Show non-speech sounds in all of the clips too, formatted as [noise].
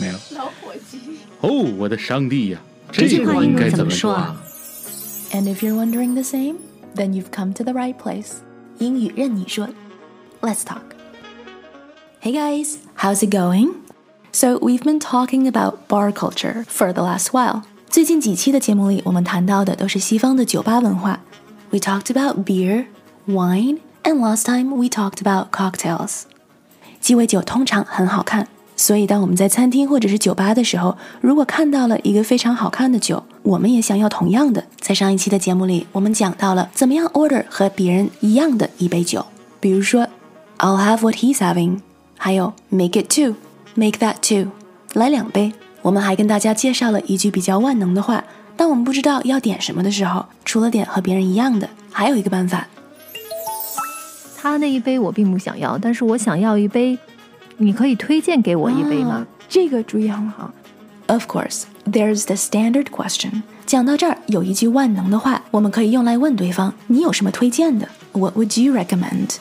没有。老伙计。哦，我的上帝呀！这个应该怎么说？And [laughs] if you're wondering the same, then you've come to the right place. 英语韧你说，Let's talk. Hey guys, how's it going? So we've been talking about bar culture for the last while. 最近几期的节目里，我们谈到的都是西方的酒吧文化。We talked about beer, wine, and last time we talked about cocktails. 鸡尾酒通常很好看，所以，当我们在餐厅或者是酒吧的时候，如果看到了一个非常好看的酒，我们也想要同样的。在上一期的节目里，我们讲到了怎么样 order 和别人一样的一杯酒，比如说 I'll have what he's having，还有 make it two，make that two，来两杯。我们还跟大家介绍了一句比较万能的话：当我们不知道要点什么的时候，除了点和别人一样的，还有一个办法。他那一杯我并不想要，但是我想要一杯。你可以推荐给我一杯吗？这个主意很好。Of course, there's the standard question。讲到这儿，有一句万能的话，我们可以用来问对方：你有什么推荐的？What would you recommend?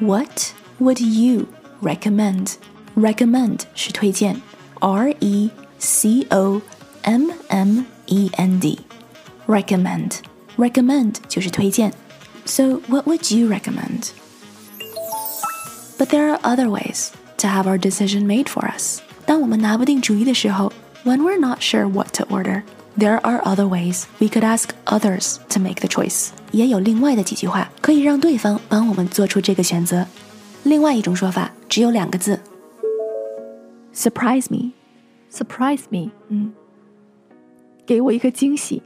What would you recommend? Recommend 是推荐，R E C O M M E N D。Recommend, recommend 就是推荐。So what would you recommend? But there are other ways to have our decision made for us. 当我们拿不定主意的时候，when we're not sure what to order, there are other ways we could ask others to make the choice. 也有另外的几句话可以让对方帮我们做出这个选择。另外一种说法只有两个字：surprise me。surprise me，嗯，给我一个惊喜，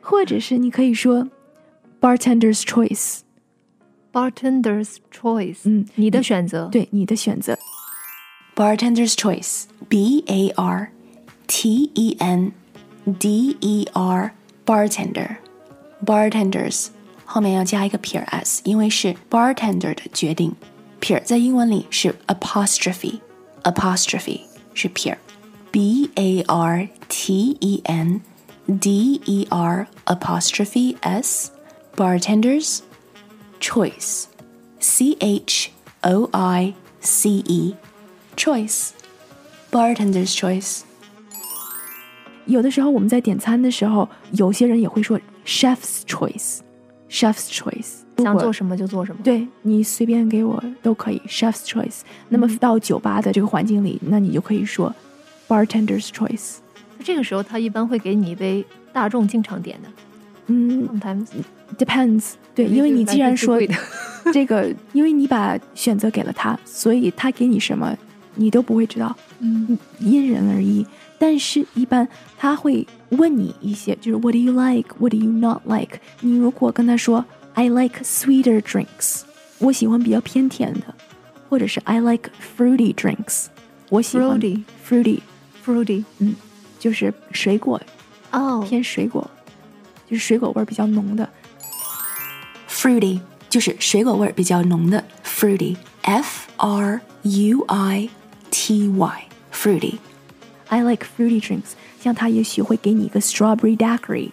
或者是你可以说 bartender's choice。 Bartender's choice，嗯，你的选择，对，你的选择。Bartender's choice，B A R T E N D E R，bartender，bartenders 后面要加一个撇 s，因为是 bartender 的决定。撇在英文里是 apostrophe，apostrophe 是撇，B A R T E N D E R apostrophe s，bartenders。 choice, C H O I C E, choice, bartender's choice. 有的时候我们在点餐的时候，有些人也会说 chef's choice，chef's choice，想做什么就做什么。对你随便给我都可以 chef's choice。那么到酒吧的这个环境里，那你就可以说 bartender's choice。这个时候他一般会给你一杯大众经常点的。 嗯，sometimes depends。对，因为你既然说这个，因为你把选择给了他，所以他给你什么，你都不会知道。嗯，因人而异。但是，一般他会问你一些，就是 What do you like? What do you not like? 你如果跟他说 I like sweeter drinks，我喜欢比较偏甜的，或者是 I like fruity drinks，我喜欢 fruity fruity fruity，嗯，就是水果哦，偏水果。就是水果味儿比较浓的，fruity 就是水果味儿比较浓的 fruity，f r u i t y，fruity。I like fruity drinks。像它也许会给你一个 strawberry daiquiri，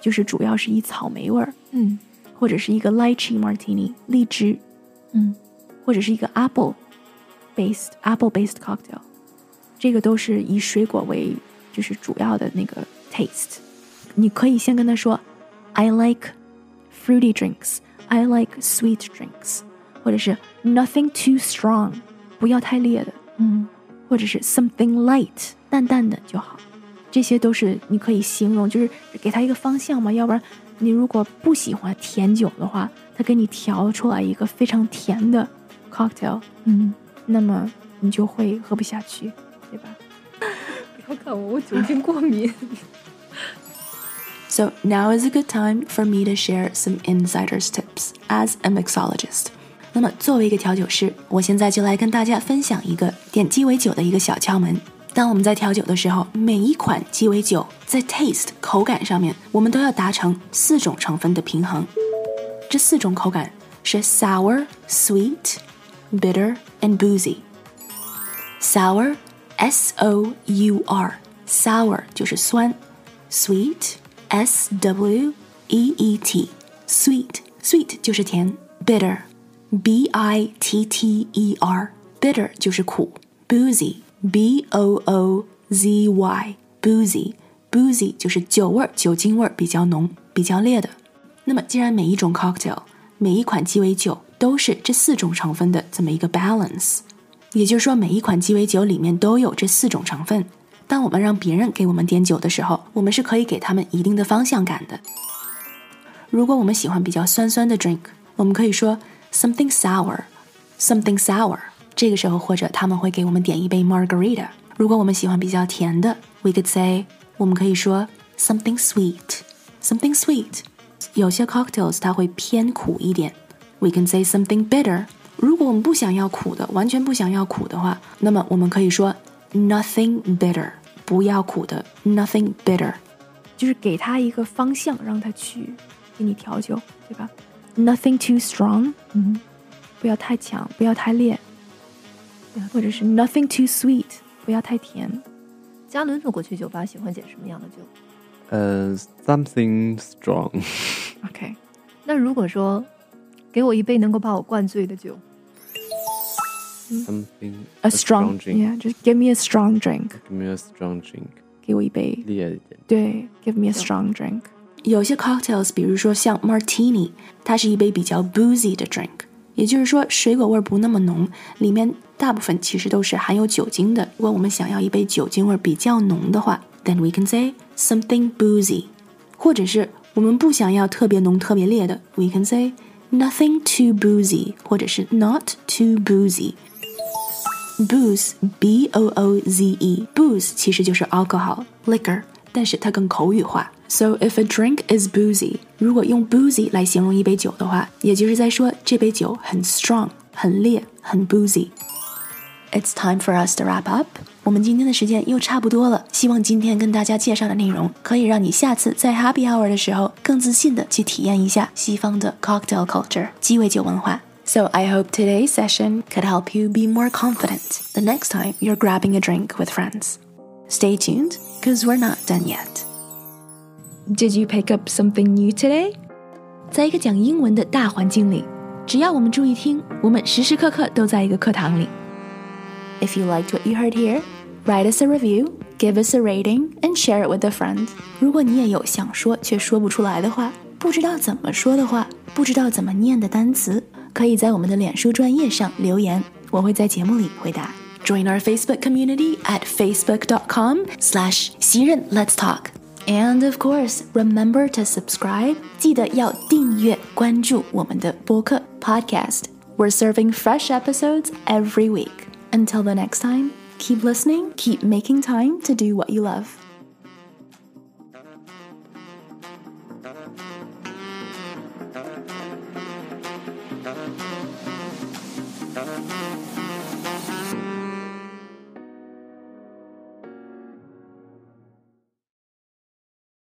就是主要是以草莓味儿，嗯，或者是一个 lychee martini，荔枝，嗯，或者是一个 apple based apple based cocktail，这个都是以水果为就是主要的那个 taste。你可以先跟他说，I like fruity drinks, I like sweet drinks，或者是 nothing too strong，不要太烈的，嗯，或者是 something light，淡淡的就好。这些都是你可以形容，就是给他一个方向嘛。要不然，你如果不喜欢甜酒的话，他给你调出来一个非常甜的 cocktail，嗯，那么你就会喝不下去，对吧？不要看我，我酒精过敏。So now is a good time for me to share some insider's tips as a mixologist. 那么作为一个调酒师，我现在就来跟大家分享一个点鸡尾酒的一个小窍门。当我们在调酒的时候，每一款鸡尾酒在 taste 口感上面，我们都要达成四种成分的平衡。这四种口感是 sour、sweet、bitter and boozy。sour s o u r sour 就是酸，sweet s w e e t sweet sweet 就是甜，bitter b i t t e r bitter 就是苦，boozy b o o z y boozy boozy 就是酒味儿、酒精味儿比较浓、比较烈的。那么，既然每一种 cocktail 每一款鸡尾酒都是这四种成分的这么一个 balance，也就是说，每一款鸡尾酒里面都有这四种成分。 当我们让别人给我们点酒的时候，我们是可以给他们一定的方向感的。如果我们喜欢比较酸酸的 drink，我们可以说 something sour，something sour。这个时候，或者他们会给我们点一杯 margarita。如果我们喜欢比较甜的，we could say，我们可以说 something sweet，something sweet。有些 cocktails 它会偏苦一点，we can say something bitter。如果我们不想要苦的，完全不想要苦的话，那么我们可以说 nothing bitter，不要苦的 nothing bitter。就是给他一个方向，让他去给你调酒，对吧？Nothing too strong，嗯，不要太强，不要太烈，或者是 Nothing too sweet，不要太甜。嘉伦如果去酒吧，喜欢点什么样的酒呃、something strong，？OK，那如果说给我一杯能够把我灌醉的酒 something ，a strong drink。 yeah，just give me a strong drink， Give me a strong drink，给我一杯，烈一点。对，give me a strong drink。有些 cocktails，比如说像 martini，它是一杯比较 boozy 的 drink，也就是说水果味儿不那么浓，里面大部分其实都是含有酒精的。如果我们想要一杯酒精味儿比较浓的话，then we can say something boozy，或者是我们不想要特别浓、特别烈的，we can say nothing too boozy，或者是 not too boozy。 Booze, B O O Z E, booze 其实就是 alcohol, liquor，但是它更口语化。So if a drink is boozy，如果用 boozy 来形容一杯酒的话，也就是在说这杯酒很 strong，很烈，很 boozy。It's time for us to wrap up。我们今天的时间又差不多了，希望今天跟大家介绍的内容可以让你下次在 Happy Hour 的时候更自信的去体验一下西方的 cocktail culture 鸡尾酒文化。 So I hope today's session could help you be more confident the next time you're grabbing a drink with friends. Stay tuned, because we're not done yet. Did you pick up something new today? 在一个讲英文的大环境里，只要我们注意听，我们时时刻刻都在一个课堂里。If you liked what you heard here, write us a review, give us a rating, and share it with a friend. 如果你也有想说却说不出来的话，不知道怎么说的话，不知道怎么念的单词， 可以在我们的脸书专业上留言，我会在节目里回答。Join our Facebook community at facebook.com/slash XiRen Let's Talk. And of course, remember to subscribe. 记得要订阅关注我们的播客 podcast. We're serving fresh episodes every week. Until the next time, keep listening, keep making time to do what you love.